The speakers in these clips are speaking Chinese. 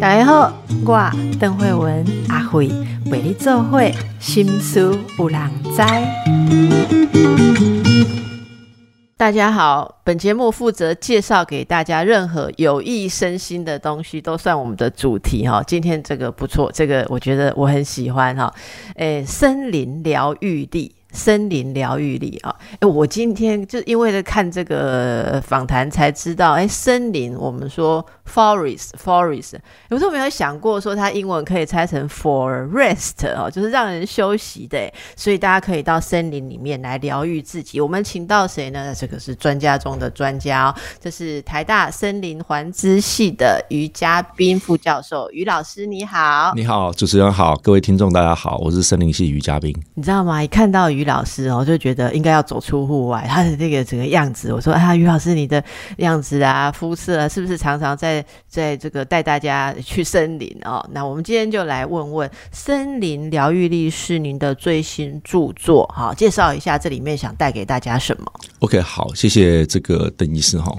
大家好，我邓慧文阿慧为你做会心思有人知。大家好，本节目负责介绍给大家任何有益身心的东西，都算我们的主题哈。今天这个不错，这个我觉得我很喜欢哈。诶，森林疗愈力。森林疗愈力啊！哎，我今天就因为在看这个访谈才知道，哎，森林我们说 forest，forest，有时候没有想过说它英文可以拆成 for rest 哦，就是让人休息的。所以大家可以到森林里面来疗愈自己。我们请到谁呢？这个是专家中的专家哦，这是台大森林环资系的于嘉宾副教授于老师，你好。你好，主持人好，各位听众大家好，我是森林系于嘉宾。你知道吗？一看到于老师哦，就觉得应该要走出户外。他的这个整个样子，我说啊，于老师你的样子啊，肤色啊，是不是常常在在这个带大家去森林哦？那我们今天就来问问，森林疗愈力是您的最新著作，好，介绍一下这里面想带给大家什么？OK，好，谢谢这个邓医师哈。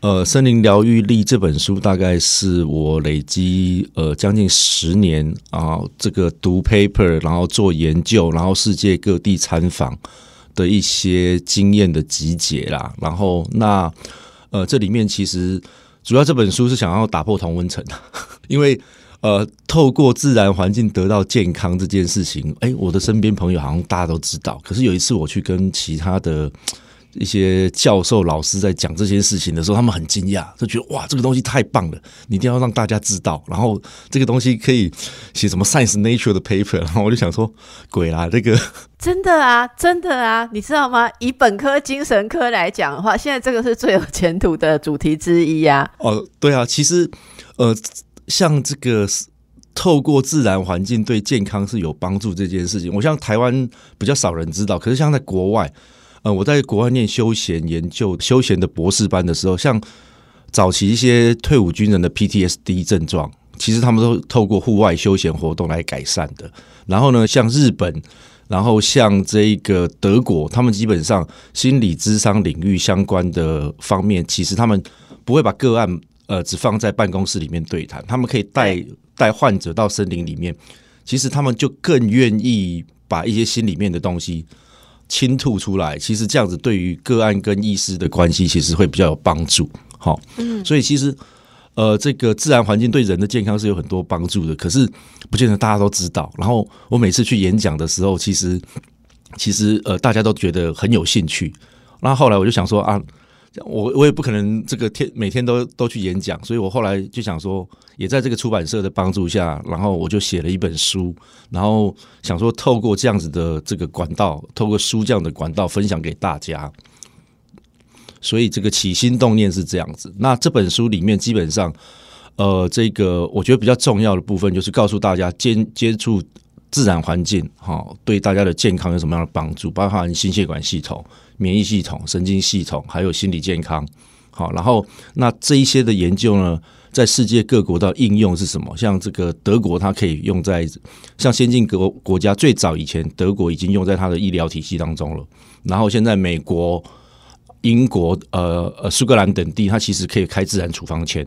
呃，森林疗愈力这本书大概是我累积呃将近十年啊，这个读 paper，然后做研究，然后世界各地参访的一些经验的集结啦。然后那呃，这里面其实主要这本书是想要打破同温层的，因为呃，透过自然环境得到健康这件事情，哎，我的身边朋友好像大家都知道。可是有一次我去跟其他的。一些教授老师在讲这些事情的时候，他们很惊讶，就觉得哇，这个东西太棒了，你一定要让大家知道。然后这个东西可以写什么 Science Nature 的 paper，然后我就想说，鬼啦，这个 真的啊，真的啊，你知道吗？以本科精神科来讲的话，现在这个是最有前途的主题之一呀。哦，对啊，其实呃，像这个透过自然环境对健康是有帮助这件事情，我像台湾比较少人知道，可是像在国外。呃，我在国外念休闲研究、休闲的博士班的时候，像早期一些退伍军人的 PTSD 症状，其实他们都透过户外休闲活动来改善的。然后呢，像日本，然后像这个德国，他们基本上心理智商领域相关的方面，其实他们不会把个案呃只放在办公室里面对谈，他们可以带带患者到森林里面，其实他们就更愿意把一些心里面的东西。倾吐出来，其实这样子对于个案跟医师的关系，其实会比较有帮助。好，嗯，所以其实呃，这个自然环境对人的健康是有很多帮助的，可是不见得大家都知道。然后我每次去演讲的时候，其实其实呃，大家都觉得很有兴趣。然后后来我就想说啊。我我也不可能这个天每天都都去演讲，所以我后来就想说，也在这个出版社的帮助下，然后我就写了一本书，然后想说透过这样子的这个管道，透过书这样的管道分享给大家。所以这个起心动念是这样子。那这本书里面基本上，呃，这个我觉得比较重要的部分就是告诉大家接接触自然环境，哈，对大家的健康有什么样的帮助，包含心血管系统。免疫系统、神经系统，还有心理健康，好，然后那这一些的研究呢，在世界各国的应用是什么？像这个德国，它可以用在像先进国国家，最早以前德国已经用在它的医疗体系当中了。然后现在美国、英国、呃呃苏格兰等地，它其实可以开自然处方签。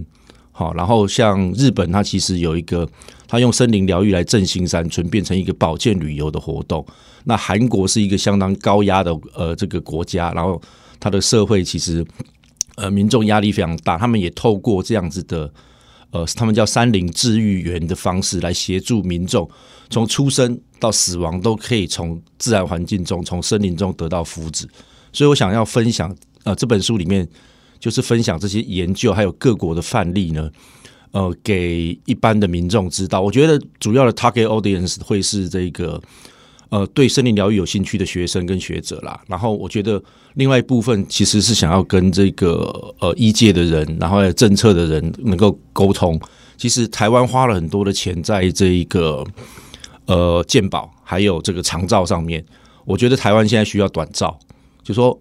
好，然后像日本，它其实有一个，他用森林疗愈来振兴山村，变成一个保健旅游的活动。那韩国是一个相当高压的呃这个国家，然后它的社会其实呃民众压力非常大，他们也透过这样子的呃他们叫山林治愈员的方式来协助民众，从出生到死亡都可以从自然环境中、从森林中得到福祉。所以我想要分享呃这本书里面就是分享这些研究还有各国的范例呢，呃给一般的民众知道。我觉得主要的 target audience 会是这个。呃，对森林疗愈有兴趣的学生跟学者啦，然后我觉得另外一部分其实是想要跟这个呃医界的人，然后政策的人能够沟通。其实台湾花了很多的钱在这一个呃健保还有这个长照上面，我觉得台湾现在需要短照，就说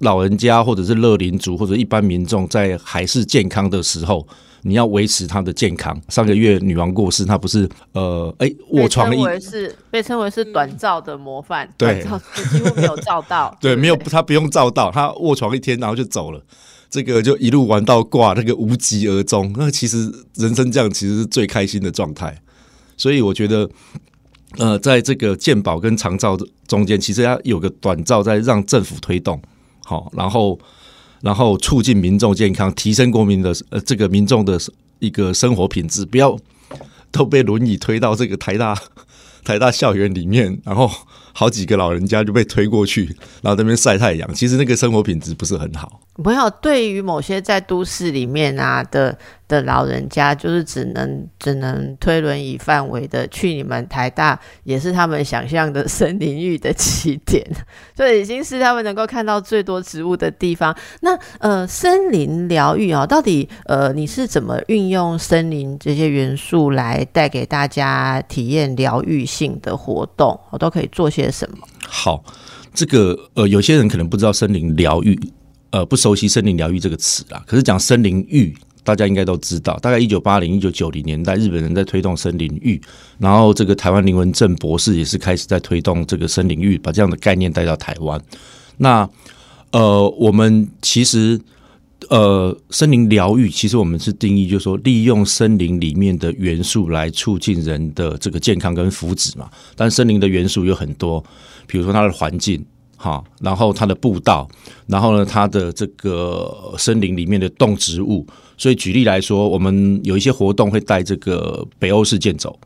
老人家或者是乐龄族或者一般民众在还是健康的时候。你要维持他的健康。上个月女王过世，她不是呃，哎，卧床一是被称为是短照的模范，对，几乎没有照到，对，没有他不用照到，他卧床一天然后就走了。这个就一路玩到挂，那个无疾而终。那其实人生这样其实是最开心的状态。所以我觉得，呃，在这个健保跟长照中间，其实要有个短照在让政府推动，好，然后然后促进民众健康，提升国民的呃这个民众的一个生活品质，不要都被轮椅推到这个台大 台大校园里面，然后。好几个老人家就被推过去，然后那边晒太阳，其实那个生活品质不是很好。没有，对于某些在都市里面啊的的老人家，就是只能只能推轮椅范围的去你们台大，也是他们想象的森林域的起点，所以已经是他们能够看到最多植物的地方。那呃，森林疗愈啊，到底呃你是怎么运用森林这些元素来带给大家体验疗愈性的活动？我都可以做些什么？好，这个呃，有些人可能不知道森林疗愈。呃，不熟悉森林疗愈这个词啦，可是讲森林浴，大家应该都知道。大概一九八零、一九九零年代，日本人在推动森林浴，然后这个台湾林文正博士也是开始在推动这个森林浴，把这样的概念带到台湾。那呃，我们其实呃，森林疗愈其实我们是定义，就是说利用森林里面的元素来促进人的这个健康跟福祉嘛。但森林的元素有很多，比如说它的环境。好，然后它的步道，然后呢，它的这个森林里面的动植物，所以举例来说，我们有一些活动会带这个北欧式健走，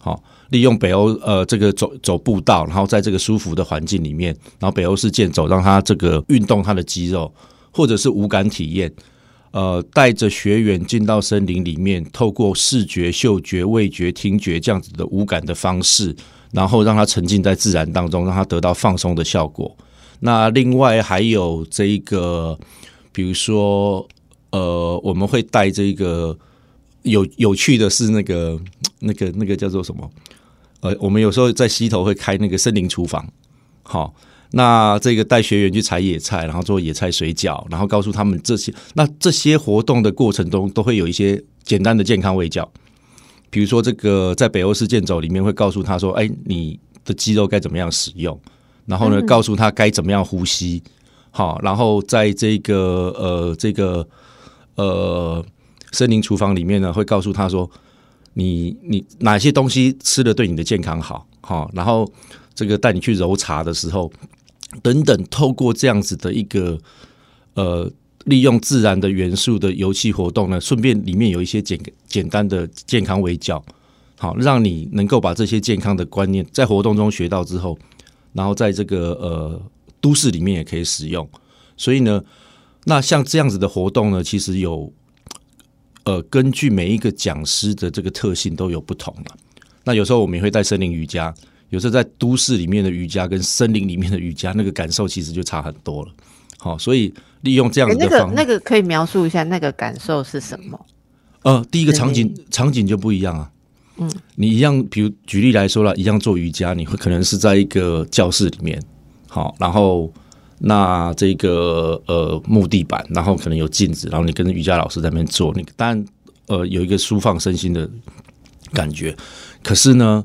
好，利用北欧呃这个走走步道，然后在这个舒服的环境里面，然后北欧式健走，让他这个运动他的肌肉，或者是无感体验，呃，带着学员进到森林里面，透过视觉、嗅觉、味觉、听觉这样子的无感的方式。然后让他沉浸在自然当中，让他得到放松的效果。那另外还有这一个，比如说，呃，我们会带这个有有趣的是那个那个那个叫做什么？呃，我们有时候在溪头会开那个森林厨房。好，那这个带学员去采野菜，然后做野菜水饺，然后告诉他们这些。那这些活动的过程中，都会有一些简单的健康卫教。比如说，这个在北欧式健走里面会告诉他说：“哎，你的肌肉该怎么样使用？然后呢，告诉他该怎么样呼吸。好，然后在这个呃这个呃森林厨房里面呢，会告诉他说：你你哪些东西吃的对你的健康好？好，然后这个带你去揉茶的时候，等等，透过这样子的一个呃。”利用自然的元素的游戏活动呢，顺便里面有一些简简单的健康微教，好，让你能够把这些健康的观念在活动中学到之后，然后在这个呃都市里面也可以使用。所以呢，那像这样子的活动呢，其实有呃根据每一个讲师的这个特性都有不同了。那有时候我们也会带森林瑜伽，有时候在都市里面的瑜伽跟森林里面的瑜伽，那个感受其实就差很多了。好，所以。利用这样的那个那个可以描述一下那个感受是什么？呃，第一个场景场景就不一样啊。嗯，你一样，比如举例来说了，一样做瑜伽，你会可能是在一个教室里面，好，然后那这个呃木地板，然后可能有镜子，然后你跟瑜伽老师在那边做，你当然呃有一个舒放身心的感觉。可是呢，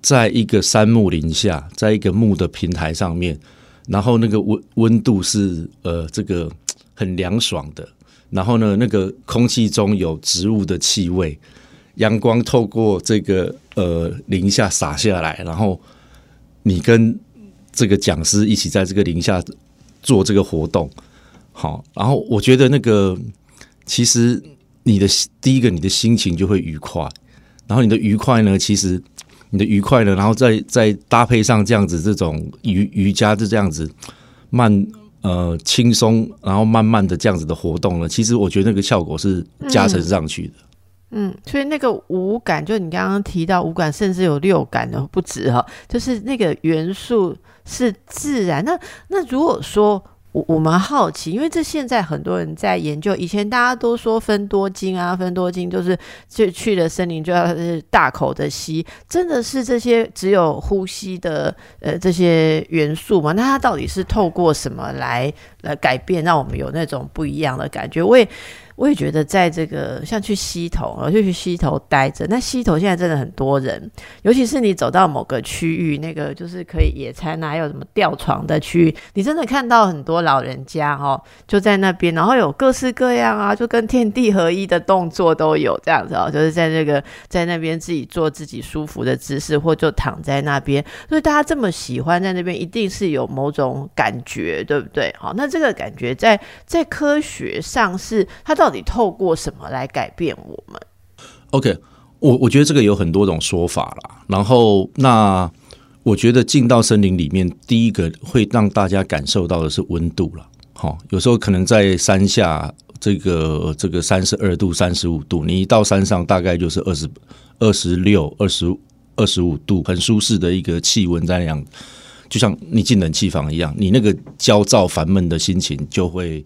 在一个山木林下，在一个木的平台上面。然后那个温温度是呃这个很凉爽的，然后呢那个空气中有植物的气味，阳光透过这个呃林下洒下来，然后你跟这个讲师一起在这个林下做这个活动，好，然后我觉得那个其实你的第一个你的心情就会愉快，然后你的愉快呢其实。你的愉快呢，然后再再搭配上这样子这种瑜瑜伽就这样子慢呃轻松，然后慢慢的这样子的活动呢，其实我觉得那个效果是加成上去的。嗯，所以那个五感，就你刚刚提到五感，甚至有六感的不止哈，就是那个元素是自然。那那如果说。我我们好奇，因为这现在很多人在研究。以前大家都说分多金啊，分多金就是就去了森林就要是大口的吸，真的是这些只有呼吸的呃这些元素吗？那它到底是透过什么来来改变，让我们有那种不一样的感觉？我也我也觉得在这个像去溪头，我就去溪头待着。那溪头现在真的很多人，尤其是你走到某个区域，那个就是可以野餐啊，还有什么吊床的区域，你真的看到很多老人家哦，就在那边，然后有各式各样啊，就跟天地合一的动作都有这样子哦，就是在那个在那边自己做自己舒服的姿势，或就躺在那边。所以大家这么喜欢在那边，一定是有某种感觉，对不对？好，那这个感觉在在科学上是它到到底透过什么来改变我们？OK，我我觉得这个有很多种说法啦。然后，那我觉得进到森林里面，第一个会让大家感受到的是温度了。好，有时候可能在山下，这个这个三十二度、三十五度，你一到山上，大概就是二十二十六、二十二十五度，很舒适的一个气温在那样。就像你进冷气房一样，你那个焦躁烦闷的心情就会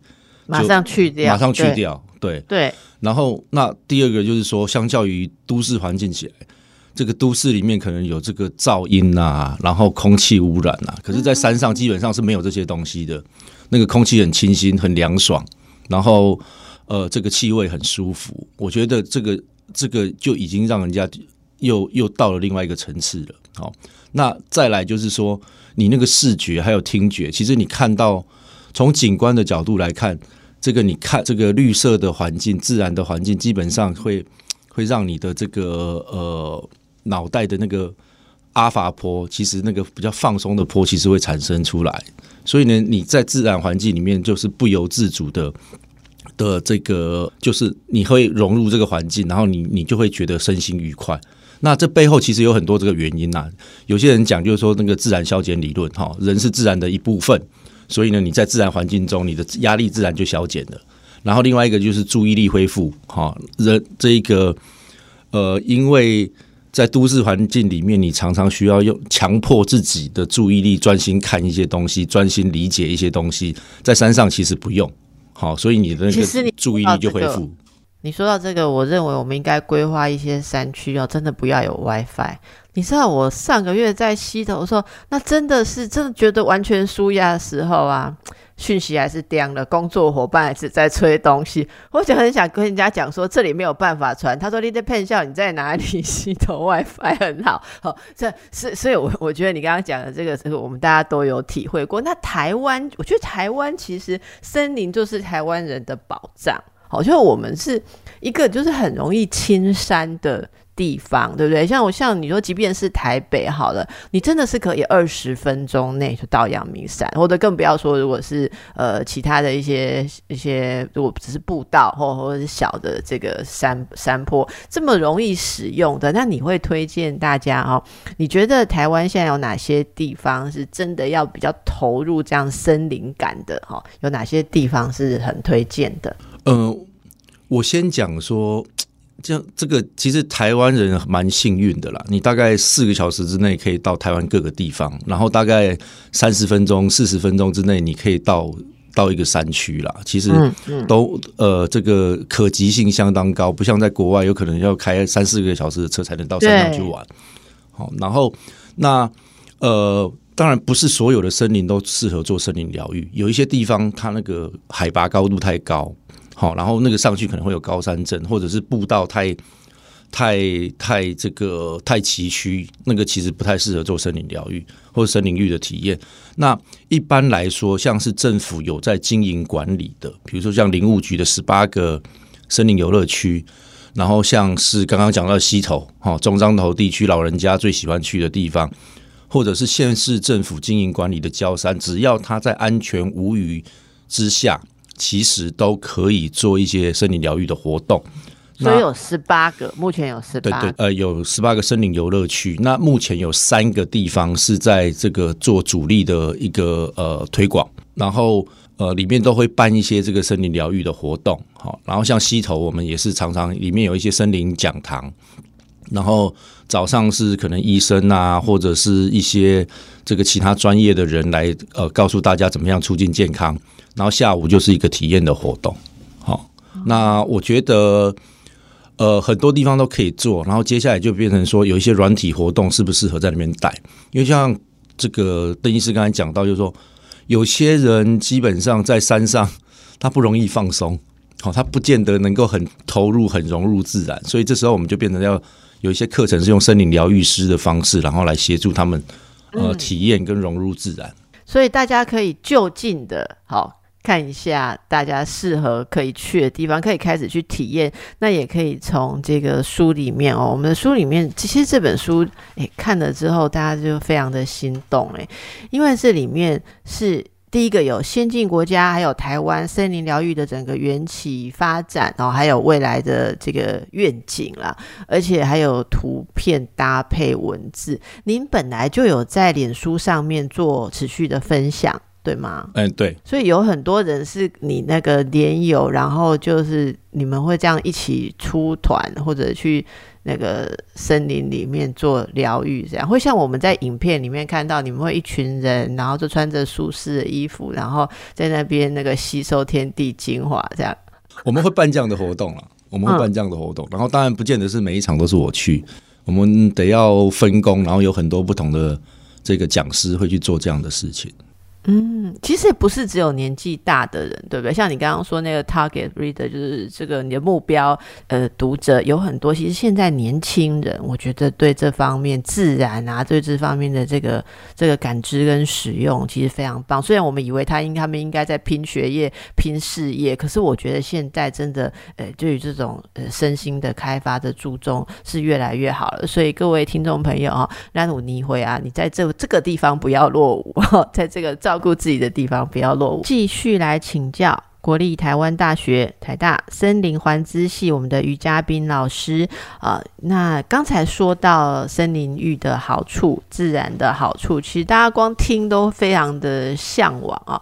马上去掉，马上去掉。对对。然后，那第二个就是说，相较于都市环境起来，这个都市里面可能有这个噪音啊，然后空气污染啊。可是，在山上基本上是没有这些东西的，那个空气很清新、很凉爽，然后呃，这个气味很舒服。我觉得这个这个就已经让人家又又到了另外一个层次了。好，那再来就是说。你那个视觉还有听觉，其实你看到从景观的角度来看，这个你看这个绿色的环境、自然的环境，基本上会会让你的这个呃脑袋的那个阿法波，其实那个比较放松的波，其实会产生出来。所以呢，你在自然环境里面，就是不由自主的的这个，就是你会融入这个环境，然后你你就会觉得身心愉快。那这背后其实有很多这个原因呐。有些人讲就是说那个自然消减理论，哈，人是自然的一部分，所以呢，你在自然环境中，你的压力自然就消减了。然后另外一个就是注意力恢复，哈，人这一个呃，因为在都市环境里面，你常常需要用强迫自己的注意力专心看一些东西，专心理解一些东西，在山上其实不用，好，所以你的那个注意力就恢复。你说到这个，我认为我们应该规划一些山区哦，真的不要有 WiFi。你知道我上个月在溪头的时候，那真的是真的觉得完全舒压的时候啊，讯息还是掉了，工作伙伴还是在催东西，我就很想跟人家讲说这里没有办法传。他说你在骗笑，你在哪里？溪头 WiFi 很好，好，这是所以，我我觉得你刚刚讲的这个，这个我们大家都有体会过。那台湾，我觉得台湾其实森林就是台湾人的保障。好像我们是一个就是很容易青山的地方，对不对？像我像你说，即便是台北好了，你真的是可以二十分钟内就到阳明山，或者更不要说如果是呃其他的一些一些，如果只是步道或或者是小的这个山山坡这么容易使用的，那你会推荐大家哦？你觉得台湾现在有哪些地方是真的要比较投入这样森林感的？哈，有哪些地方是很推荐的？嗯，我先讲说，这样这个其实台湾人蛮幸运的啦。你大概四个小时之内可以到台湾各个地方，然后大概三十分钟、四十分钟之内你可以到到一个山区啦。其实都呃，这个可及性相当高，不像在国外有可能要开三四个小时的车才能到山上去玩。好，然后那呃。当然不是所有的森林都适合做森林疗愈，有一些地方它那个海拔高度太高，好，然后那个上去可能会有高山症，或者是步道太太太这个太崎岖，那个其实不太适合做森林疗愈或者森林浴的体验。那一般来说，像是政府有在经营管理的，比如说像林务局的十八个森林游乐区，然后像是刚刚讲到溪头，哈，中彰头地区老人家最喜欢去的地方。或者是县市政府经营管理的郊山，只要它在安全无虞之下，其实都可以做一些森林疗愈的活动。所以有十八个，目前有十八。对对，呃，有十八个森林游乐区。那目前有三个地方是在这个做主力的一个呃推广，然后呃里面都会办一些这个森林疗愈的活动。好，然后像溪头，我们也是常常里面有一些森林讲堂。然后早上是可能医生啊，或者是一些这个其他专业的人来呃告诉大家怎么样促进健康。然后下午就是一个体验的活动。好，那我觉得呃很多地方都可以做。然后接下来就变成说有一些软体活动适不适合在里面带？因为像这个邓医师刚才讲到，就是说有些人基本上在山上他不容易放松。好，他不见得能够很投入、很融入自然，所以这时候我们就变成要有一些课程是用森林疗愈师的方式，然后来协助他们呃体验跟融入自然。所以大家可以就近的好。看一下大家适合可以去的地方，可以开始去体验。那也可以从这个书里面哦，我们的书里面，其实这本书诶看了之后，大家就非常的心动诶，因为这里面是第一个有先进国家，还有台湾森林疗愈的整个缘起发展哦，还有未来的这个愿景啦，而且还有图片搭配文字。您本来就有在脸书上面做持续的分享。对吗？嗯，对。所以有很多人是你那个连友，然后就是你们会这样一起出团，或者去那个森林里面做疗愈，这样会像我们在影片里面看到，你们会一群人，然后就穿着舒适的衣服，然后在那边那个吸收天地精华，这样。我们会办这样的活动了，我们会办这样的活动，然后当然不见得是每一场都是我去，我们得要分工，然后有很多不同的这个讲师会去做这样的事情。嗯，其实也不是只有年纪大的人，对不对？像你刚刚说那个 target reader，就是这个你的目标呃读者有很多。其实现在年轻人，我觉得对这方面自然啊，对这方面的这个这个感知跟使用，其实非常棒。虽然我们以为他应他们应该在拼学业、拼事业，可是我觉得现在真的呃，对于这种呃身心的开发的注重是越来越好了。所以各位听众朋友啊，拉努尼会啊，你在这这个地方不要落伍，在这个照顾自己的地方，不要落伍。继续来请教。国立台湾大学台大森林环资系，我们的于嘉宾老师啊，那刚才说到森林浴的好处，自然的好处，其实大家光听都非常的向往啊。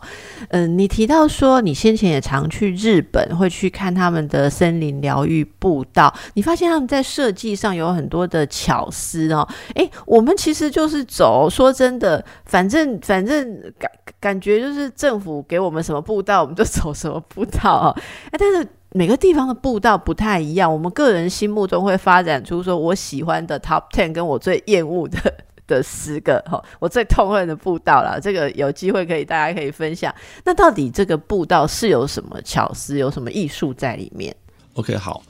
嗯，你提到说你先前也常去日本，会去看他们的森林疗愈步道，你发现他们在设计上有很多的巧思哦。诶，我们其实就是走，说真的，反正反正感感觉就是政府给我们什么步道，我们就走什。什么步道啊？哎，但是每个地方的步道不太一样。我们个人心目中会发展出说我喜欢的 top ten，跟我最厌恶的的十个哈，我最痛恨的步道了。这个有机会可以大家可以分享。那到底这个步道是有什么巧思，有什么艺术在里面？OK，好，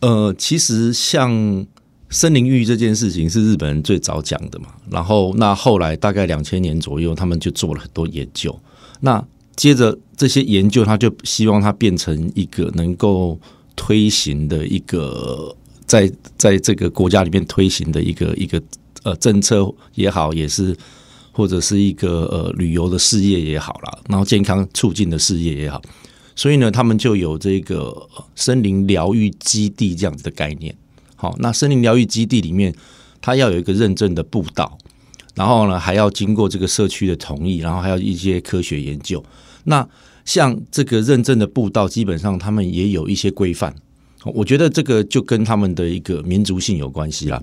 呃，其实像森林浴这件事情是日本人最早讲的嘛。然后那后来大概两千年左右，他们就做了很多研究。那接着这些研究，他就希望它变成一个能够推行的一个，在在这个国家里面推行的一个一个呃政策也好，也是或者是一个呃旅游的事业也好啦，然后健康促进的事业也好，所以呢，他们就有这个森林疗愈基地这样子的概念。好，那森林疗愈基地里面，它要有一个认证的步道，然后呢，还要经过这个社区的同意，然后还要一些科学研究。那像这个认证的步道，基本上他们也有一些规范。我觉得这个就跟他们的一个民族性有关系啦。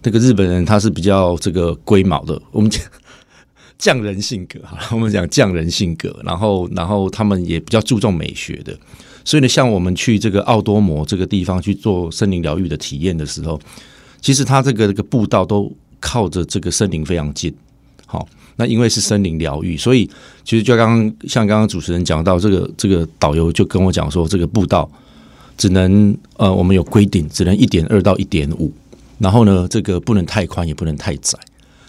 这个日本人他是比较这个龟毛的，我们讲 匠人性格哈，我们讲匠人性格，然后然后他们也比较注重美学的。所以呢，像我们去这个奥多摩这个地方去做森林疗愈的体验的时候，其实它这个这个步道都靠着这个森林非常近，好。那因为是森林疗愈，所以其实就刚刚像刚刚主持人讲到，这个这个导游就跟我讲说，这个步道只能呃，我们有规定，只能一点二到一点五，然后呢，这个不能太宽，也不能太窄。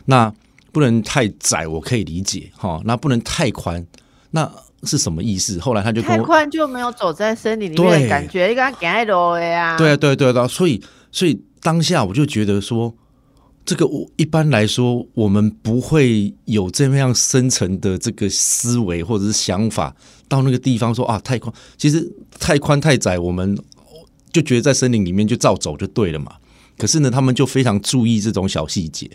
那不能太窄，我可以理解哈。那不能太宽，那是什么意思？后来他就太宽就没有走在森林里面的感觉，应该改了呀。对对对对，所以所以当下我就觉得说。这个我一般来说，我们不会有这么样深层的这个思维或者是想法，到那个地方说啊太宽，其实太宽太窄，我们就觉得在森林里面就照走就对了嘛。可是呢，他们就非常注意这种小细节，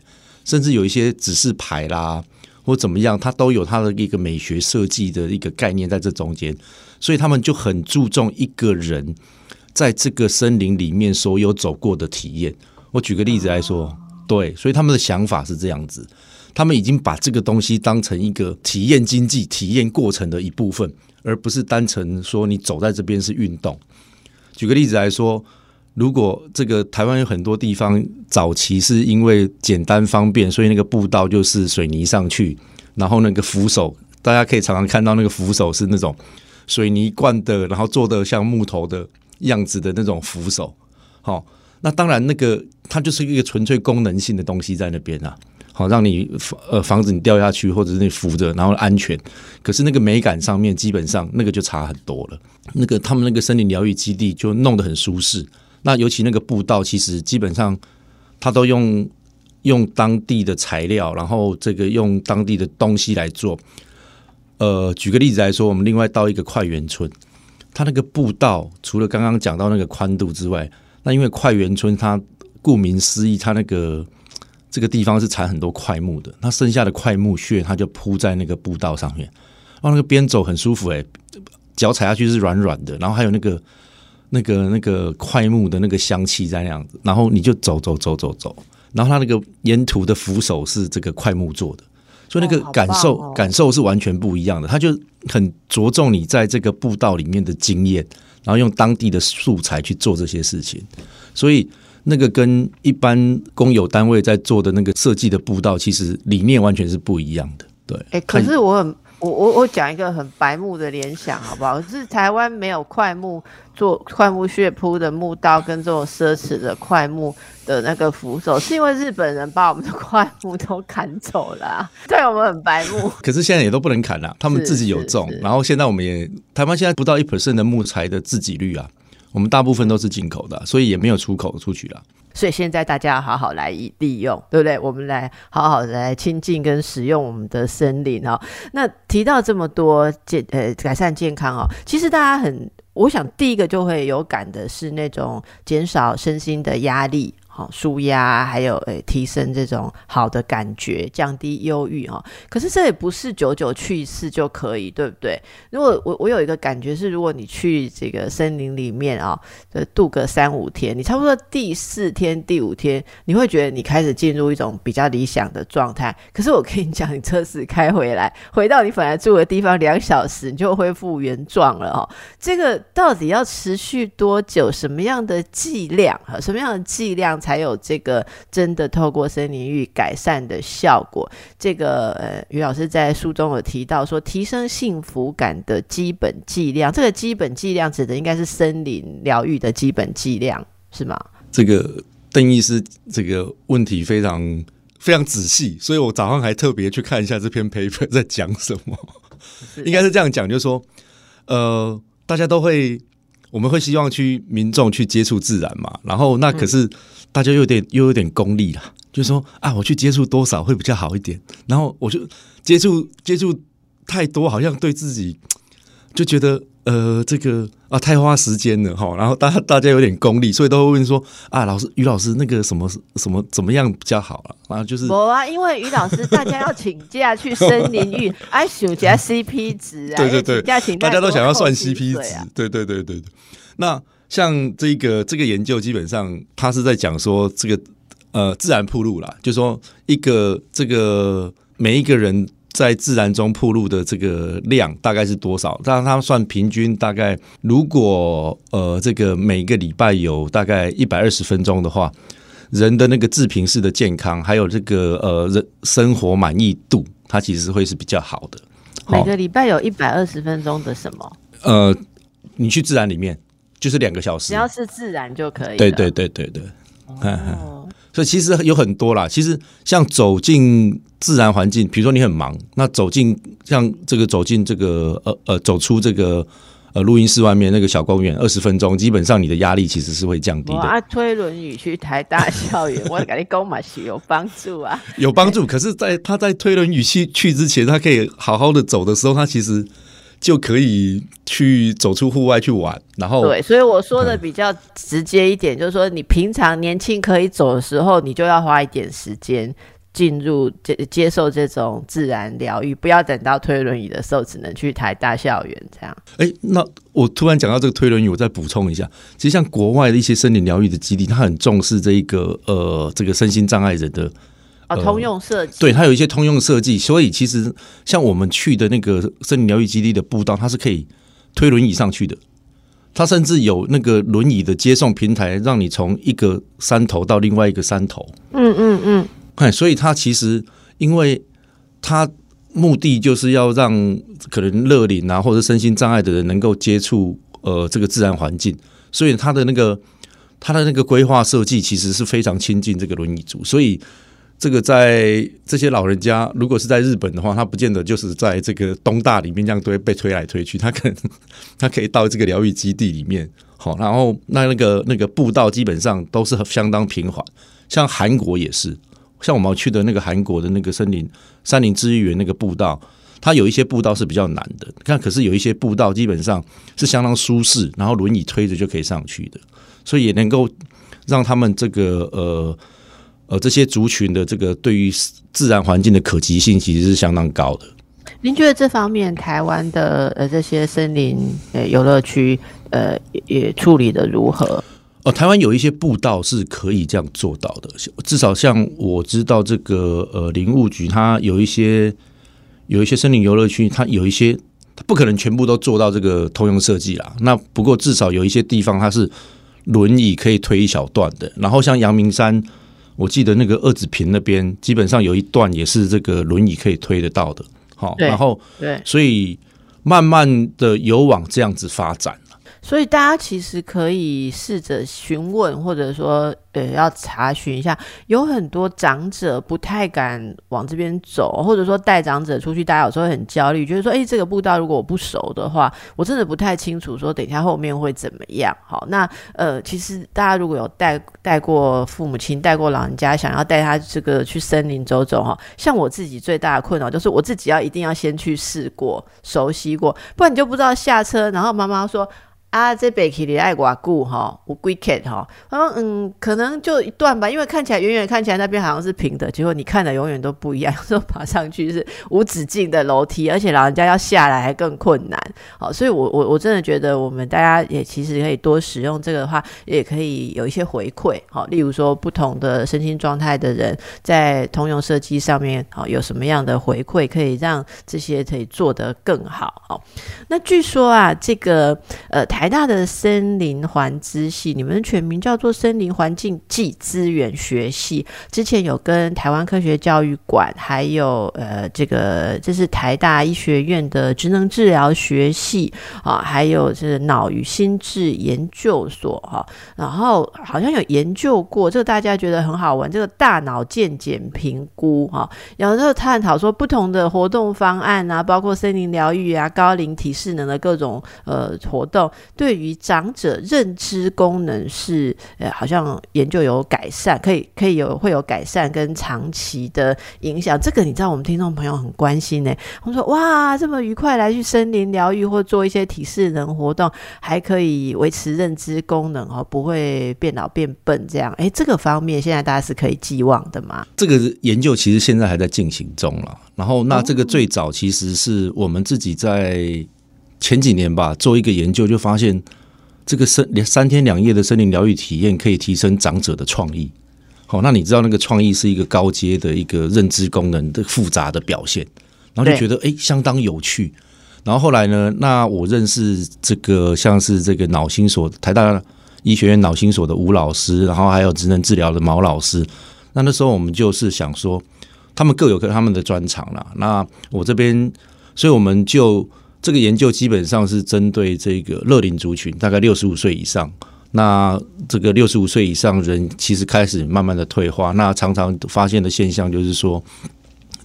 甚至有一些指示牌啦或怎么样，它都有它的一个美学设计的一个概念在这中间，所以他们就很注重一个人在这个森林里面所有走过的体验。我举个例子来说。对，所以他们的想法是这样子，他们已经把这个东西当成一个体验经济、体验过程的一部分，而不是单纯说你走在这边是运动。举个例子来说，如果这个台湾有很多地方早期是因为简单方便，所以那个步道就是水泥上去，然后那个扶手，大家可以常常看到那个扶手是那种水泥灌的，然后做的像木头的样子的那种扶手。好，那当然那个它就是一个纯粹功能性的东西在那边啊。好，让你呃防止你掉下去，或者是你扶着，然后安全。可是那个美感上面，基本上那个就差很多了。那个他们那个森林疗愈基地就弄得很舒适。那尤其那个步道，其实基本上它都用用当地的材料，然后这个用当地的东西来做。呃，举个例子来说，我们另外到一个快园村，它那个步道除了刚刚讲到那个宽度之外，那因为快园村它顾名思义，它那个这个地方是产很多块木的，那剩下的块木屑，它就铺在那个步道上面，然后那个边走很舒服，哎，脚踩下去是软软的，然后还有那个那个那个块木的那个香气在那样子，然后你就走走走走走，然后它那个沿途的扶手是这个块木做的，所以那个感受感受是完全不一样的，它就很着重你在这个步道里面的经验，然后用当地的素材去做这些事情，所以。那个跟一般公有单位在做的那个设计的步道，其实理念完全是不一样的。对，哎，可是我很，我我我讲一个很白木的联想，好不好？是台湾没有快木做快木血铺的木刀，跟这种奢侈的快木的那个扶手，是因为日本人把我们的快木都砍走了，对我们很白木。可是现在也都不能砍了，他们自己有种。然后现在我们也台湾现在不到一 percent 的木材的自给率啊。我们大部分都是进口的，所以也没有出口出去了。所以现在大家要好好来利用，对不对？我们来好好的来亲近跟使用我们的森林哦。那提到这么多健呃改善健康哦，其实大家很，我想第一个就会有感的是那种减少身心的压力。好，舒压还有诶，提升这种好的感觉，降低忧郁哈。可是这也不是久久去一次就可以，对不对？如果我我有一个感觉是，如果你去这个森林里面啊，呃，度个三五天，你差不多第四天、第五天，你会觉得你开始进入一种比较理想的状态。可是我跟你讲，你车子开回来，回到你本来住的地方，两小时你就恢复原状了哦。这个到底要持续多久？什么样的剂量？什么样的剂量？才有这个真的透过森林浴改善的效果。这个呃，于老师在书中有提到说，提升幸福感的基本剂量。这个基本剂量指的应该是森林疗愈的基本剂量，是吗？这个邓医师这个问题非常非常仔细，所以我早上还特别去看一下这篇 paper 在讲什么。应该是这样讲，就是说，呃，大家都会，我们会希望去民众去接触自然嘛，然后那可是。大家有点又有点功利了，就说啊，我去接触多少会比较好一点。然后我就接触接触太多，好像对自己就觉得呃，这个啊太花时间了哈。然后大大家有点功利，所以都会问说啊，老师于老师那个什么什么怎么样比较好了？然后就是我啊，因为于老师大家要请假去森林浴，哎，暑假 CP 值啊，对对对，大家都想要算 CP 值，对对对对对，那。像这个这个研究，基本上他是在讲说，这个呃自然铺路啦，就说一个这个每一个人在自然中铺路的这个量大概是多少？让他算平均大概，如果呃这个每个礼拜有大概一百二十分钟的话，人的那个自评式的健康，还有这个呃人生活满意度，它其实会是比较好的。每个礼拜有一百二十分钟的什么？呃，你去自然里面。就是两个小时，只要是自然就可以。对对对对对，哦，所以其实有很多啦。其实像走进自然环境，比如说你很忙，那走进像这个走进这个呃呃走出这个呃录音室外面那个小公园二十分钟，基本上你的压力其实是会降低的。啊，推轮椅去台大校园，我感觉购买是有帮助啊，有帮助。可是，在他在推轮椅去去之前，他可以好好的走的时候，他其实。就可以去走出户外去玩，然后对，所以我说的比较直接一点，就是说你平常年轻可以走的时候，你就要花一点时间进入接接受这种自然疗愈，不要等到推轮椅的时候只能去台大校园这样。哎，那我突然讲到这个推轮椅，我再补充一下，其实像国外的一些森林疗愈的基地，它很重视这一个呃这个身心障碍人的。啊，通用设计，对它有一些通用设计，所以其实像我们去的那个森林疗愈基地的步道，它是可以推轮椅上去的。它甚至有那个轮椅的接送平台，让你从一个山头到另外一个山头。嗯嗯嗯。哎，所以它其实因为它目的就是要让可能乐龄啊或者身心障碍的人能够接触呃这个自然环境，所以它的那个它的那个规划设计其实是非常亲近这个轮椅族，所以这个在这些老人家如果是在日本的话，他不见得就是在这个东大里面这样都会被推来推去，他可能他可以到这个疗愈基地里面，好，然后那那个那个步道基本上都是相当平缓，像韩国也是。像我们去的那个韩国的那个森林山林治愈园那个步道，它有一些步道是比较难的。看，可是有一些步道基本上是相当舒适，然后轮椅推着就可以上去的，所以也能够让他们这个呃呃这些族群的这个对于自然环境的可及性其实是相当高的。您觉得这方面台湾的呃这些森林呃游乐区呃也处理的如何？哦，台湾有一些步道是可以这样做到的，至少像我知道这个呃林务局，它有一些有一些森林游乐区，它有一些它不可能全部都做到这个通用设计啦。那不过至少有一些地方它是轮椅可以推一小段的。然后像阳明山，我记得那个二子坪那边，基本上有一段也是这个轮椅可以推得到的。好，然后对，所以慢慢的有往这样子发展。所以大家其实可以试着询问，或者说，呃，要查询一下。有很多长者不太敢往这边走，或者说带长者出去，大家有时候很焦虑，觉得说，哎，这个步道如果我不熟的话，我真的不太清楚，说等一下后面会怎么样。好，那呃，其实大家如果有带带过父母亲、带过老人家，想要带他这个去森林走走，哈，像我自己最大的困扰就是我自己要一定要先去试过、熟悉过，不然你就不知道下车，然后妈妈说。啊，这北起里爱寡固哈，我龟 cat 哈，他说嗯，可能就一段吧，因为看起来远远看起来那边好像是平的，结果你看的永远都不一样，说爬上去是无止境的楼梯，而且老人家要下来还更困难。好，所以我我我真的觉得我们大家也其实可以多使用这个的话，也可以有一些回馈。好，例如说不同的身心状态的人在通用设计上面，好有什么样的回馈，可以让这些可以做得更好。好，那据说啊，这个呃。台台大的森林环资系，你们的全名叫做森林环境暨资源学系。之前有跟台湾科学教育馆，还有呃，这个这是台大医学院的职能治疗学系啊，还有是脑与心智研究所哈。然后好像有研究过，这个大家觉得很好玩，这个大脑健检评估哈，然后探讨说不同的活动方案啊，包括森林疗愈啊、高龄体适能的各种呃活动。对于长者认知功能是呃，好像研究有改善，可以可以有会有改善跟长期的影响。这个你知道，我们听众朋友很关心呢。我们说哇，这么愉快来去森林疗愈或做一些体适能活动，还可以维持认知功能哦，不会变老变笨这样。哎，这个方面现在大家是可以寄望的吗？这个研究其实现在还在进行中了。然后，那这个最早其实是我们自己在。前几年吧，做一个研究就发现，这个森连三天两夜的森林疗愈体验可以提升长者的创意。好，那你知道那个创意是一个高阶的一个认知功能的复杂的表现，然后就觉得哎相当有趣。然后后来呢，那我认识这个像是这个脑心所台大医学院脑心所的吴老师，然后还有职能治疗的毛老师。那那时候我们就是想说，他们各有各他们的专长啦。那我这边，所以我们就。这个研究基本上是针对这个乐龄族群，大概六十五岁以上。那这个六十五岁以上人其实开始慢慢的退化，那常常发现的现象就是说，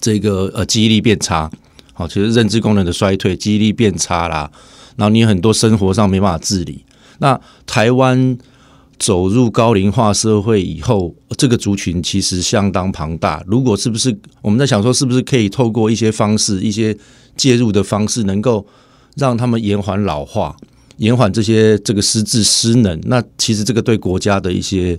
这个呃记忆力变差，好，其实认知功能的衰退，记忆力变差啦。然后你很多生活上没办法自理。那台湾走入高龄化社会以后，这个族群其实相当庞大。如果是不是我们在想说，是不是可以透过一些方式，一些介入的方式能够让他们延缓老化，延缓这些这个失智失能。那其实这个对国家的一些，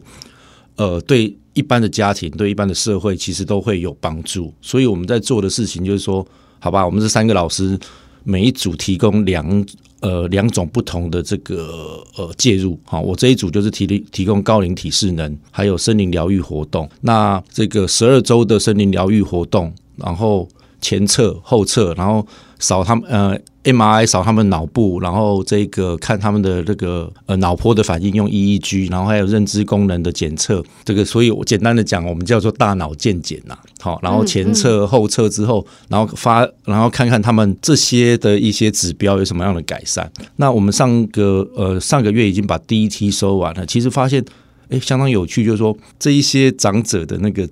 呃，对一般的家庭，对一般的社会，其实都会有帮助。所以我们在做的事情就是说，好吧，我们这三个老师每一组提供两呃两种不同的这个呃介入。好，我这一组就是提提供高龄体适能，还有森林疗愈活动。那这个十二周的森林疗愈活动，然后。前侧、后侧，然后扫他们呃 MRI 扫他们脑部，然后这个看他们的这个呃脑波的反应用 EEG，然后还有认知功能的检测。这个，所以我简单的讲，我们叫做大脑健检呐。好，然后前测、后测之后，然后发，然后看看他们这些的一些指标有什么样的改善。那我们上个呃上个月已经把第一期收完了，其实发现哎相当有趣，就是说这一些长者的那个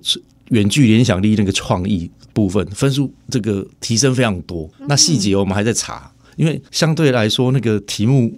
远距联想力那个创意部分分数这个提升非常多。那细节我们还在查，因为相对来说那个题目。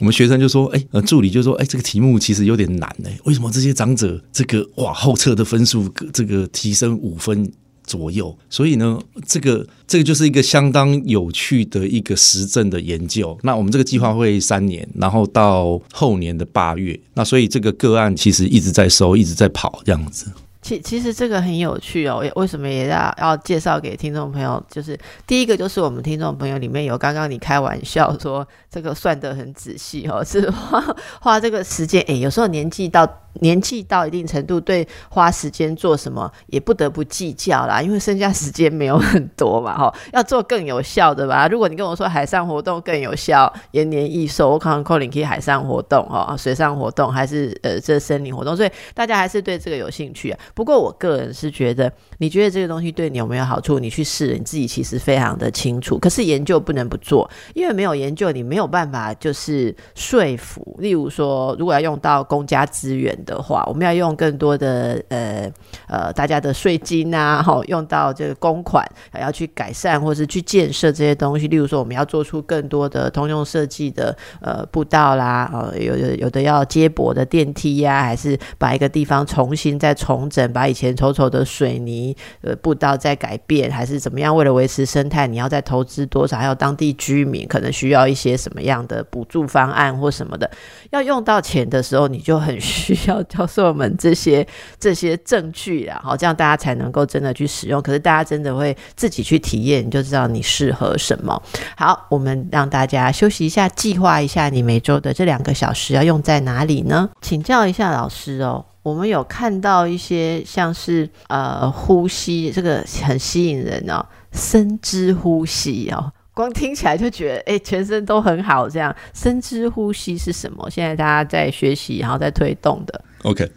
我们学生就说：“哎，呃，助理就说：哎，这个题目其实有点难哎，为什么这些长者这个哇后测的分数这个提升五分左右？所以呢，这个这个就是一个相当有趣的一个实证的研究。那我们这个计划会三年，然后到后年的八月，那所以这个个案其实一直在收，一直在跑这样子。”其其实这个很有趣哦，为什么也要要介绍给听众朋友？就是第一个就是我们听众朋友里面有刚刚你开玩笑说这个算得很仔细哦，是花花这个时间，诶，有时候年纪到。年纪到一定程度，对花时间做什么也不得不计较啦，因为剩下时间没有很多嘛，哈，要做更有效的吧。如果你跟我说海上活动更有效，延年益寿，我可能扣你可以海上活动哈，水上活动还是呃这森林活动，所以大家还是对这个有兴趣啊。不过我个人是觉得，你觉得这个东西对你有没有好处，你去试，你自己其实非常的清楚。可是研究不能不做，因为没有研究，你没有办法就是说服。例如说，如果要用到公家资源。的话，我们要用更多的呃呃大家的税金啊，哈，用到这个公款，还要去改善或是去建设这些东西。例如说，我们要做出更多的通用设计的呃步道啦，哦，有的有的要接驳的电梯呀，还是把一个地方重新再重整，把以前丑丑的水泥呃步道再改变，还是怎么样？为了维持生态，你要再投资多少？还有当地居民可能需要一些什么样的补助方案或什么的，要用到钱的时候，你就很需要。教授们这些这些证据啊，好，这样大家才能够真的去使用。可是大家真的会自己去体验，你就知道你适合什么。好，我们让大家休息一下，计划一下你每周的这两个小时要用在哪里呢？请教一下老师哦，我们有看到一些像是呃呼吸，这个很吸引人哦，深知呼吸哦。光听起来就觉得，哎，全身都很好。这样，深知呼吸是什么？现在大家在学习，然后在推动的。OK，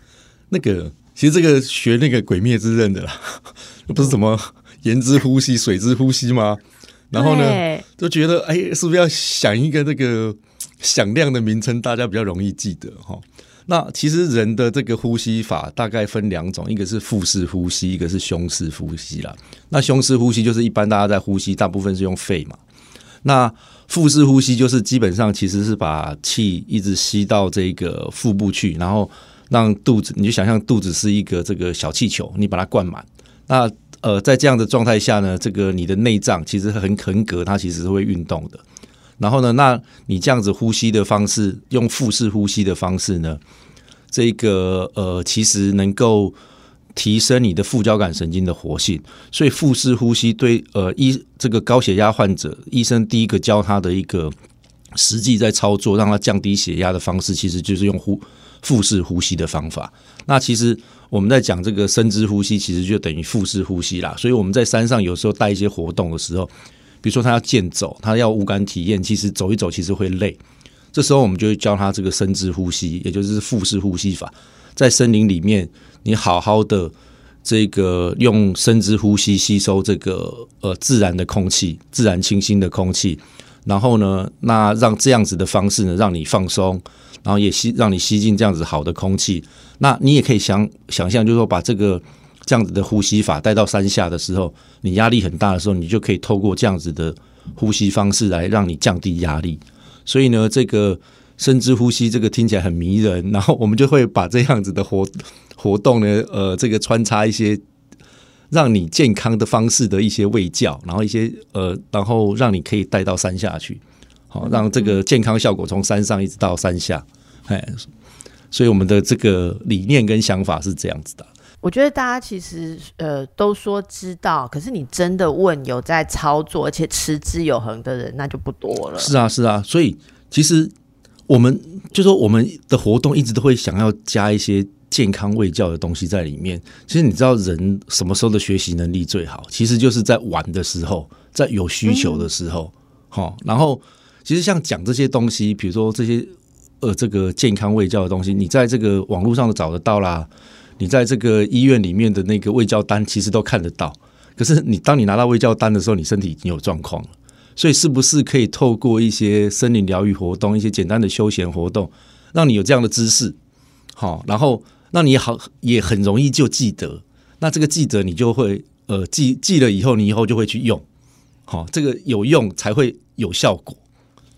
那个其实这个学那个《鬼灭之刃》的啦，不是什么言之呼吸、水之呼吸吗？然后呢，就觉得，哎，是不是要想一个这个响亮的名称，大家比较容易记得哈？那其实人的这个呼吸法大概分两种，一个是腹式呼吸，一个是胸式呼吸啦。那胸式呼吸就是一般大家在呼吸，大部分是用肺嘛。那腹式呼吸就是基本上其实是把气一直吸到这个腹部去，然后让肚子，你就想象肚子是一个这个小气球，你把它灌满。那呃，在这样的状态下呢，这个你的内脏其实很横膈，它其实是会运动的。然后呢，那你这样子呼吸的方式，用腹式呼吸的方式呢，这个呃，其实能够。提升你的副交感神经的活性，所以腹式呼吸对呃医这个高血压患者，医生第一个教他的一个实际在操作让他降低血压的方式，其实就是用呼腹式呼吸的方法。那其实我们在讲这个深支呼吸，其实就等于腹式呼吸啦。所以我们在山上有时候带一些活动的时候，比如说他要健走，他要无感体验，其实走一走其实会累，这时候我们就会教他这个深支呼吸，也就是腹式呼吸法，在森林里面。你好好的这个用深支呼吸吸收这个呃自然的空气，自然清新的空气，然后呢，那让这样子的方式呢，让你放松，然后也吸让你吸进这样子好的空气。那你也可以想想象，就是说把这个这样子的呼吸法带到山下的时候，你压力很大的时候，你就可以透过这样子的呼吸方式来让你降低压力。所以呢，这个。深支呼吸，这个听起来很迷人，然后我们就会把这样子的活活动呢，呃，这个穿插一些让你健康的方式的一些味教，然后一些呃，然后让你可以带到山下去，好，让这个健康效果从山上一直到山下，哎，所以我们的这个理念跟想法是这样子的。我觉得大家其实呃都说知道，可是你真的问有在操作而且持之有恒的人，那就不多了。是啊，是啊，所以其实。我们就说我们的活动一直都会想要加一些健康卫教的东西在里面。其实你知道人什么时候的学习能力最好？其实就是在玩的时候，在有需求的时候。好，然后其实像讲这些东西，比如说这些呃这个健康卫教的东西，你在这个网络上都找得到啦。你在这个医院里面的那个卫教单，其实都看得到。可是你当你拿到卫教单的时候，你身体已经有状况了。所以是不是可以透过一些森林疗愈活动，一些简单的休闲活动，让你有这样的知识，好，然后那你好也很容易就记得。那这个记得你就会呃记记了以后，你以后就会去用，好，这个有用才会有效果，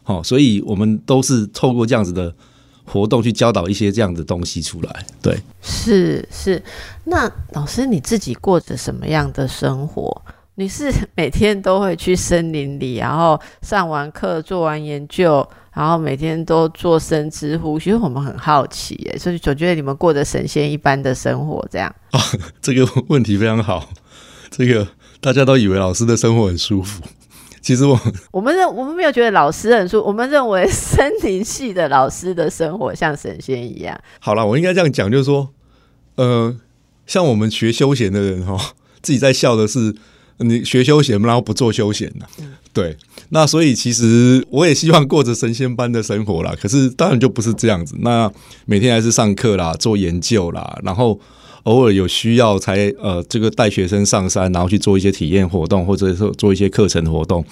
好，所以我们都是透过这样子的活动去教导一些这样的东西出来。对，是是。那老师你自己过着什么样的生活？你是每天都会去森林里，然后上完课做完研究，然后每天都做深知呼其实我们很好奇，耶，所以总觉得你们过着神仙一般的生活，这样。啊，这个问题非常好。这个大家都以为老师的生活很舒服，其实我我们认我们没有觉得老师很舒，我们认为森林系的老师的生活像神仙一样。好了，我应该这样讲，就是说，呃，像我们学休闲的人哈，自己在笑的是。你学休闲，然后不做休闲的，对，那所以其实我也希望过着神仙般的生活啦。可是当然就不是这样子。那每天还是上课啦，做研究啦，然后偶尔有需要才呃，这个带学生上山，然后去做一些体验活动，或者说做一些课程活动。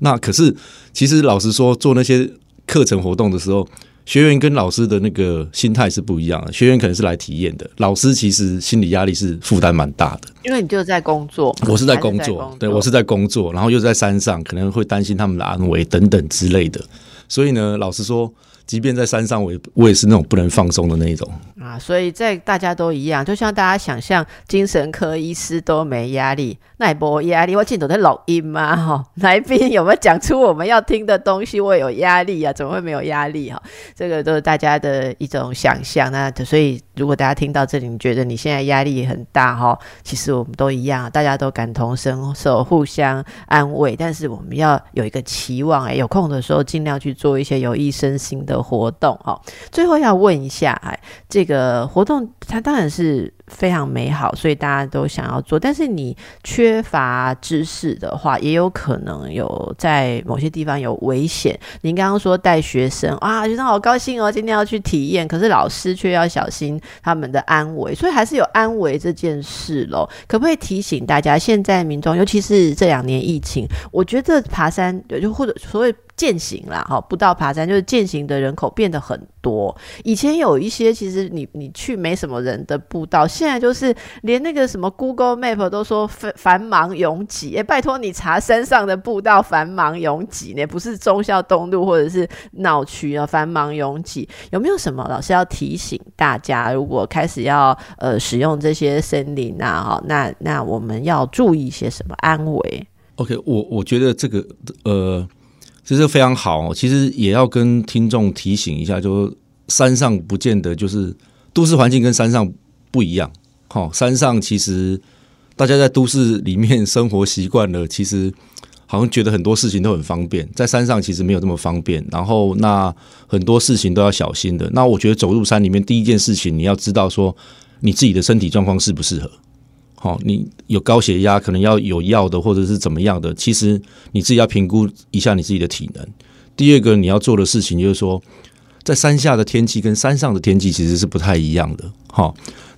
那可是其实老实说，做那些课程活动的时候。学员跟老师的那个心态是不一样的，学员可能是来体验的，老师其实心理压力是负担蛮大的。因为你就在工作，我是在工作，对我是在工作，然后又在山上，可能会担心他们的安危等等之类的。所以呢，老实说。即便在山上，我也我也是那种不能放松的那一种啊。所以在大家都一样，就像大家想象，精神科医师都没压力，那也不压力。我镜头在录音吗？哈，来宾有没有讲出我们要听的东西？我有压力啊？怎么会没有压力？哈，这个都是大家的一种想象。那所以，如果大家听到这里，你觉得你现在压力很大？哈，其实我们都一样，大家都感同身受，互相安慰。但是我们要有一个期望，哎，有空的时候尽量去做一些有益身心的。活动哈，最后要问一下，哎，这个活动它当然是非常美好，所以大家都想要做。但是你缺乏知识的话，也有可能有在某些地方有危险。您刚刚说带学生啊，学生好高兴哦，今天要去体验，可是老师却要小心他们的安危，所以还是有安危这件事喽。可不可以提醒大家，现在民众，尤其是这两年疫情，我觉得爬山就或者所谓。践行啦，哈，步道爬山就是践行的人口变得很多。以前有一些其实你你去没什么人的步道，现在就是连那个什么 Google Map 都说繁忙拥挤。哎，拜托你查山上的步道繁忙拥挤呢，不是忠孝东路或者是闹区啊，繁忙拥挤。有没有什么老师要提醒大家，如果开始要呃使用这些森林啊，哈，那那我们要注意些什么安危？OK，我我觉得这个呃。其实非常好，其实也要跟听众提醒一下，就山上不见得就是都市环境跟山上不一样。好，山上其实大家在都市里面生活习惯了，其实好像觉得很多事情都很方便，在山上其实没有这么方便。然后那很多事情都要小心的。那我觉得走入山里面，第一件事情你要知道说你自己的身体状况适不适合。好，你有高血压，可能要有药的，或者是怎么样的？其实你自己要评估一下你自己的体能。第二个你要做的事情就是说，在山下的天气跟山上的天气其实是不太一样的。好，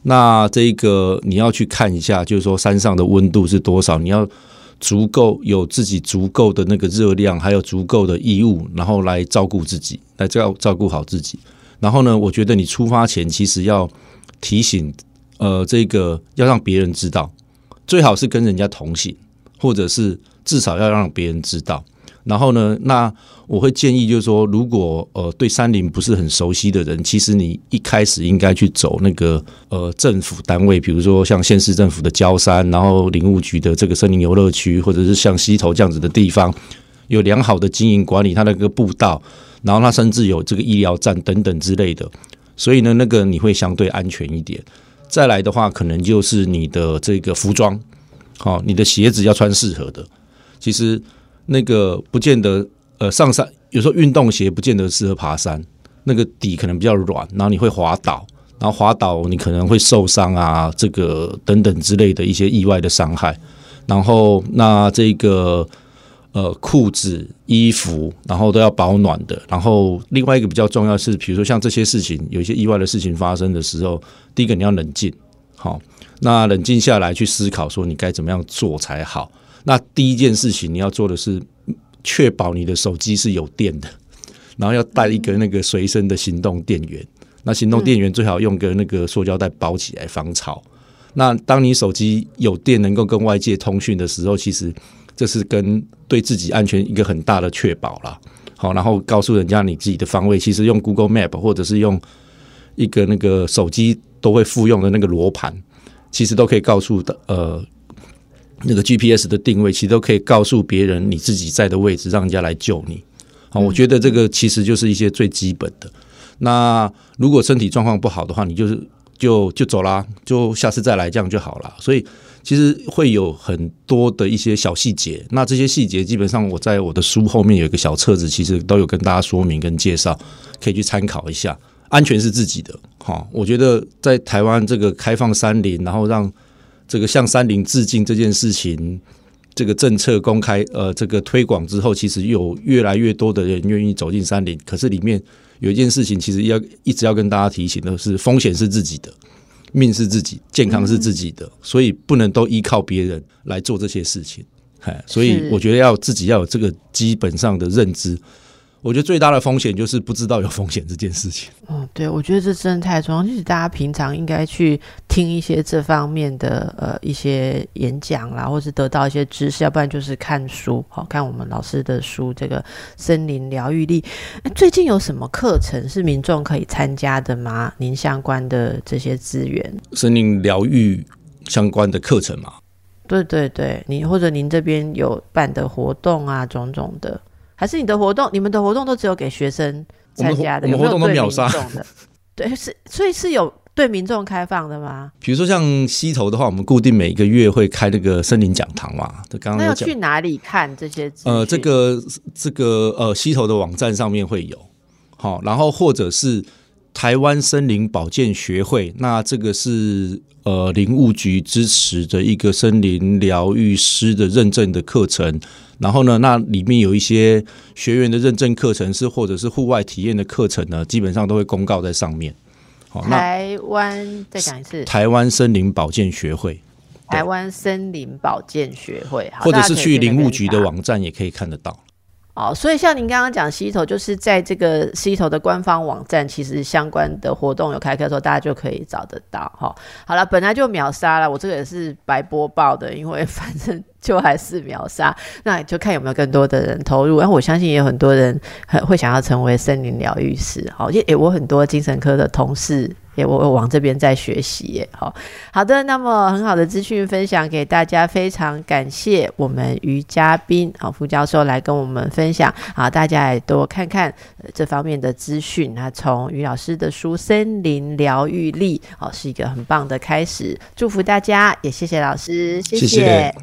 那这个你要去看一下，就是说山上的温度是多少？你要足够有自己足够的那个热量，还有足够的衣物，然后来照顾自己，来照照顾好自己。然后呢，我觉得你出发前其实要提醒。呃，这个要让别人知道，最好是跟人家同行，或者是至少要让别人知道。然后呢，那我会建议就是说，如果呃对山林不是很熟悉的人，其实你一开始应该去走那个呃政府单位，比如说像县市政府的郊山，然后林务局的这个森林游乐区，或者是像溪头这样子的地方，有良好的经营管理，它那个步道，然后它甚至有这个医疗站等等之类的，所以呢，那个你会相对安全一点。再来的话，可能就是你的这个服装，好，你的鞋子要穿适合的。其实那个不见得，呃，上山有时候运动鞋不见得适合爬山，那个底可能比较软，然后你会滑倒，然后滑倒你可能会受伤啊，这个等等之类的一些意外的伤害。然后那这个。呃，裤子、衣服，然后都要保暖的。然后另外一个比较重要是，比如说像这些事情，有一些意外的事情发生的时候，第一个你要冷静，好，那冷静下来去思考，说你该怎么样做才好。那第一件事情你要做的是，确保你的手机是有电的，然后要带一个那个随身的行动电源。那行动电源最好用个那个塑胶袋包起来防潮。那当你手机有电，能够跟外界通讯的时候，其实这是跟对自己安全一个很大的确保了。好，然后告诉人家你自己的方位，其实用 Google Map 或者是用一个那个手机都会附用的那个罗盘，其实都可以告诉的呃那个 GPS 的定位，其实都可以告诉别人你自己在的位置，让人家来救你。好，我觉得这个其实就是一些最基本的。那如果身体状况不好的话，你就是就就走啦，就下次再来这样就好了。所以其实会有很多的一些小细节。那这些细节基本上我在我的书后面有一个小册子，其实都有跟大家说明跟介绍，可以去参考一下。安全是自己的，哈，我觉得在台湾这个开放山林，然后让这个向山林致敬这件事情，这个政策公开呃这个推广之后，其实有越来越多的人愿意走进山林。可是里面有一件事情，其实要一直要跟大家提醒的是，风险是自己的，命是自己，健康是自己的，所以不能都依靠别人来做这些事情。哎，所以我觉得要自己要有这个基本上的认知。我觉得最大的风险就是不知道有风险这件事情。嗯，对，我觉得这真的太重要。就是大家平常应该去听一些这方面的呃一些演讲啦，或是得到一些知识，要不然就是看书，好看我们老师的书。这个森林疗愈力，最近有什么课程是民众可以参加的吗？您相关的这些资源，森林疗愈相关的课程吗？对对对，您或者您这边有办的活动啊，种种的。还是你的活动，你们的活动都只有给学生参加的，有没有对民众的？对，是所以是有对民众开放的吗？比如说像溪头的话，我们固定每个月会开那个森林讲堂嘛。刚刚那要去哪里看这些？呃，这个这个呃溪头的网站上面会有，好，然后或者是台湾森林保健学会，那这个是呃林务局支持的一个森林疗愈师的认证的课程。然后呢，那里面有一些学员的认证课程是，或者是户外体验的课程呢，基本上都会公告在上面。好，台湾再讲一次，台湾森林保健学会，台湾森林保健学会，或者是去林务局的网站也可以看得到。哦，所以像您刚刚讲溪头，就是在这个溪头的官方网站，其实相关的活动有开课的时候，大家就可以找得到。哈，好了，本来就秒杀了，我这个也是白播报的，因为 反正就还是秒杀，那就看有没有更多的人投入。然后我相信也有很多人很会想要成为森林疗愈师。好，也我很多精神科的同事。也我往这边在学习耶，好好的，那么很好的资讯分享给大家，非常感谢我们于嘉宾好副教授来跟我们分享啊，大家也多看看这方面的资讯啊，从于老师的书《森林疗愈力》哦，是一个很棒的开始，祝福大家，也谢谢老师，谢谢。